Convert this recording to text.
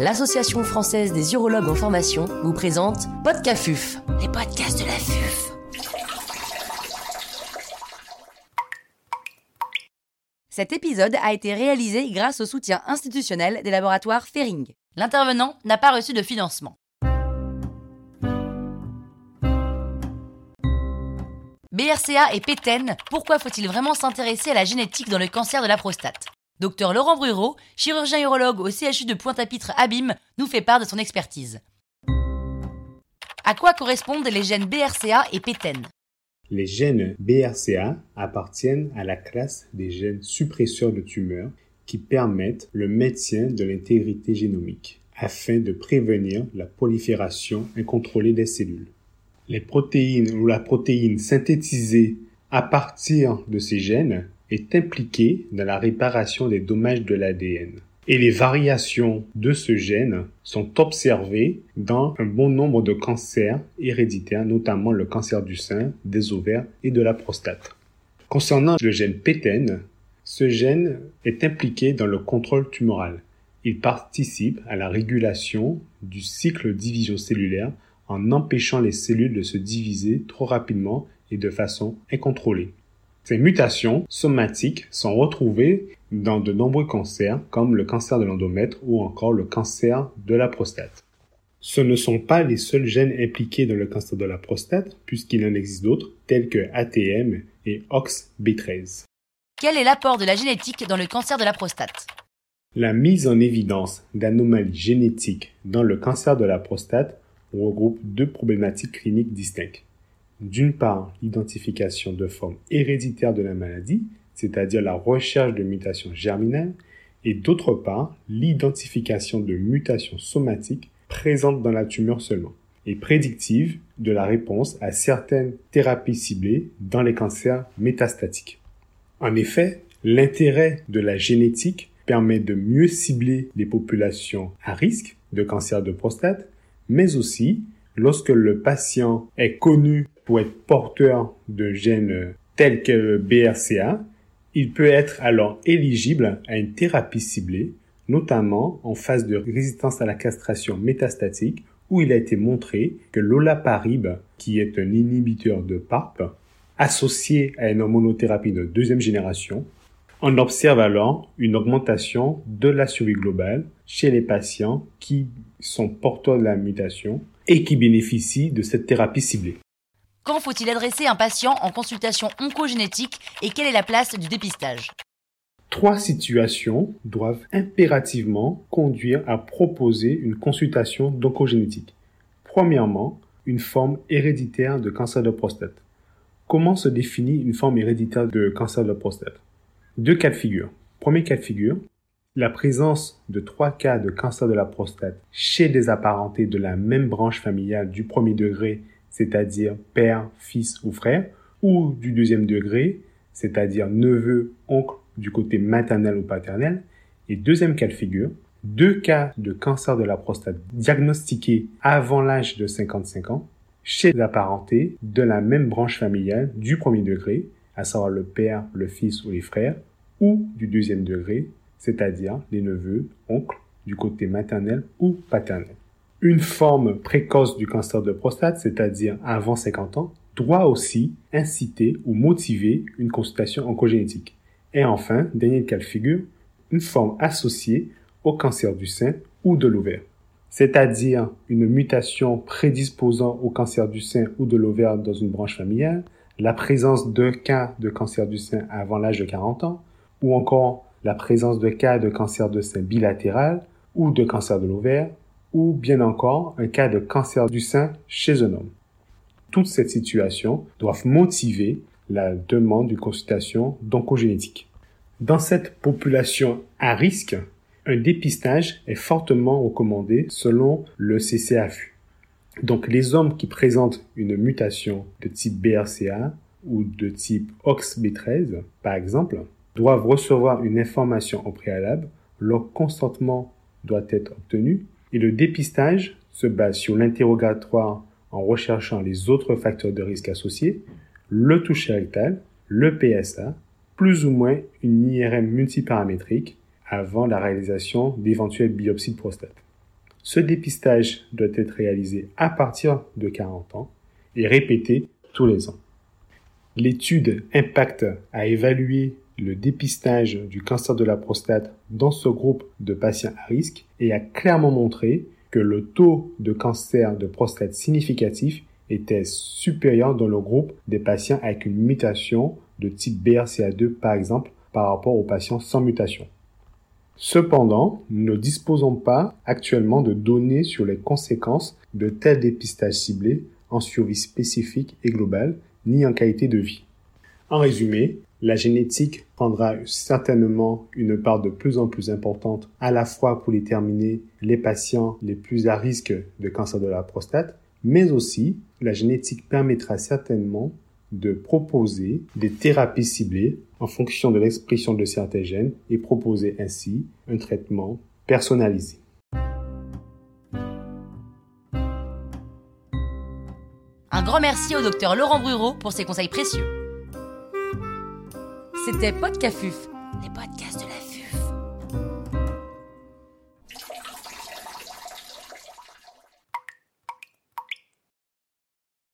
l'Association française des urologues en formation vous présente Podcafuf, les podcasts de la FUF. Cet épisode a été réalisé grâce au soutien institutionnel des laboratoires Ferring. L'intervenant n'a pas reçu de financement. BRCA et PTEN, pourquoi faut-il vraiment s'intéresser à la génétique dans le cancer de la prostate? Docteur Laurent Brureau, chirurgien urologue au CHU de Pointe-à-Pitre Abîme, nous fait part de son expertise. À quoi correspondent les gènes BRCA et PTEN Les gènes BRCA appartiennent à la classe des gènes suppresseurs de tumeurs qui permettent le maintien de l'intégrité génomique afin de prévenir la prolifération incontrôlée des cellules. Les protéines ou la protéine synthétisée à partir de ces gènes est impliquée dans la réparation des dommages de l'ADN. Et les variations de ce gène sont observées dans un bon nombre de cancers héréditaires, notamment le cancer du sein, des ovaires et de la prostate. Concernant le gène PTEN, ce gène est impliqué dans le contrôle tumoral. Il participe à la régulation du cycle de division cellulaire en empêchant les cellules de se diviser trop rapidement et de façon incontrôlée. Ces mutations somatiques sont retrouvées dans de nombreux cancers comme le cancer de l'endomètre ou encore le cancer de la prostate. Ce ne sont pas les seuls gènes impliqués dans le cancer de la prostate puisqu'il en existe d'autres tels que ATM et OXB13. Quel est l'apport de la génétique dans le cancer de la prostate? La mise en évidence d'anomalies génétiques dans le cancer de la prostate regroupe deux problématiques cliniques distinctes d'une part l'identification de formes héréditaires de la maladie, c'est-à-dire la recherche de mutations germinales, et d'autre part l'identification de mutations somatiques présentes dans la tumeur seulement, et prédictives de la réponse à certaines thérapies ciblées dans les cancers métastatiques. En effet, l'intérêt de la génétique permet de mieux cibler les populations à risque de cancer de prostate, mais aussi lorsque le patient est connu pour être porteur de gènes tels que le BRCA, il peut être alors éligible à une thérapie ciblée, notamment en phase de résistance à la castration métastatique, où il a été montré que l'olaparib, qui est un inhibiteur de PARP, associé à une hormonothérapie de deuxième génération, on observe alors une augmentation de la survie globale chez les patients qui sont porteurs de la mutation et qui bénéficient de cette thérapie ciblée. Faut-il adresser un patient en consultation oncogénétique et quelle est la place du dépistage? Trois situations doivent impérativement conduire à proposer une consultation d'oncogénétique. Premièrement, une forme héréditaire de cancer de prostate. Comment se définit une forme héréditaire de cancer de prostate? Deux cas de figure. Premier cas de figure, la présence de trois cas de cancer de la prostate chez des apparentés de la même branche familiale du premier degré, c'est-à-dire père, fils ou frère, ou du deuxième degré, c'est-à-dire neveu, oncle du côté maternel ou paternel, et deuxième cas de figure, deux cas de cancer de la prostate diagnostiqués avant l'âge de 55 ans chez des apparentés de la même branche familiale du premier degré, à savoir le père, le fils ou les frères, ou du deuxième degré, c'est-à-dire les neveux, oncles, du côté maternel ou paternel. Une forme précoce du cancer de prostate, c'est-à-dire avant 50 ans, doit aussi inciter ou motiver une consultation oncogénétique. Et enfin, dernier cas de figure, une forme associée au cancer du sein ou de l'ovaire, c'est-à-dire une mutation prédisposant au cancer du sein ou de l'ovaire dans une branche familiale, la présence d'un cas de cancer du sein avant l'âge de 40 ans, ou encore la présence de cas de cancer de sein bilatéral ou de cancer de l'ovaire, ou bien encore un cas de cancer du sein chez un homme. Toutes ces situations doivent motiver la demande d'une consultation d'oncogénétique. Dans cette population à risque, un dépistage est fortement recommandé selon le CCAFU. Donc les hommes qui présentent une mutation de type BRCA ou de type OXB13, par exemple, doivent recevoir une information au préalable, leur consentement doit être obtenu et le dépistage se base sur l'interrogatoire en recherchant les autres facteurs de risque associés, le toucher rectal, le PSA, plus ou moins une IRM multiparamétrique avant la réalisation d'éventuelles biopsies de prostate. Ce dépistage doit être réalisé à partir de 40 ans et répété tous les ans. L'étude Impact a évalué le dépistage du cancer de la prostate dans ce groupe de patients à risque et a clairement montré que le taux de cancer de prostate significatif était supérieur dans le groupe des patients avec une mutation de type BRCA2 par exemple par rapport aux patients sans mutation. Cependant, nous ne disposons pas actuellement de données sur les conséquences de tels dépistages ciblés en survie spécifique et globale, ni en qualité de vie. En résumé, la génétique prendra certainement une part de plus en plus importante à la fois pour déterminer les patients les plus à risque de cancer de la prostate, mais aussi la génétique permettra certainement de proposer des thérapies ciblées en fonction de l'expression de certains gènes et proposer ainsi un traitement personnalisé. Un grand merci au docteur Laurent Brureau pour ses conseils précieux. C'était Podcafuf, les podcasts de